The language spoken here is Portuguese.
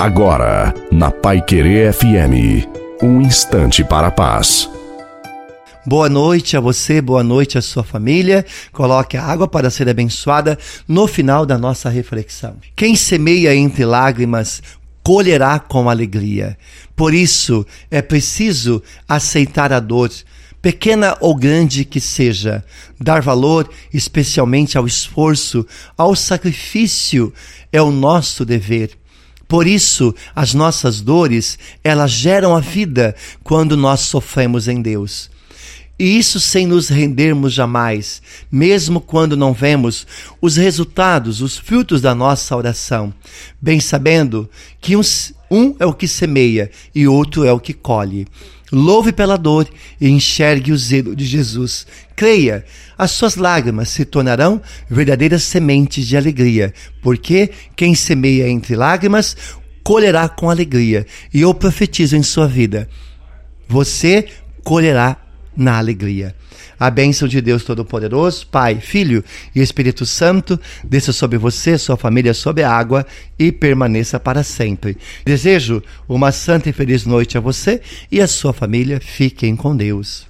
Agora, na Pai Querer FM, um instante para a paz. Boa noite a você, boa noite à sua família. Coloque a água para ser abençoada no final da nossa reflexão. Quem semeia entre lágrimas, colherá com alegria. Por isso, é preciso aceitar a dor, pequena ou grande que seja, dar valor especialmente ao esforço, ao sacrifício, é o nosso dever. Por isso, as nossas dores, elas geram a vida quando nós sofremos em Deus. E isso sem nos rendermos jamais, mesmo quando não vemos os resultados, os frutos da nossa oração, bem sabendo que um, um é o que semeia e outro é o que colhe. Louve pela dor e enxergue o zelo de Jesus. Creia, as suas lágrimas se tornarão verdadeiras sementes de alegria, porque quem semeia entre lágrimas colherá com alegria. E eu profetizo em sua vida: você colherá na alegria. A bênção de Deus Todo-Poderoso, Pai, Filho e Espírito Santo, desça sobre você, sua família, sobre a água e permaneça para sempre. Desejo uma santa e feliz noite a você e a sua família. Fiquem com Deus.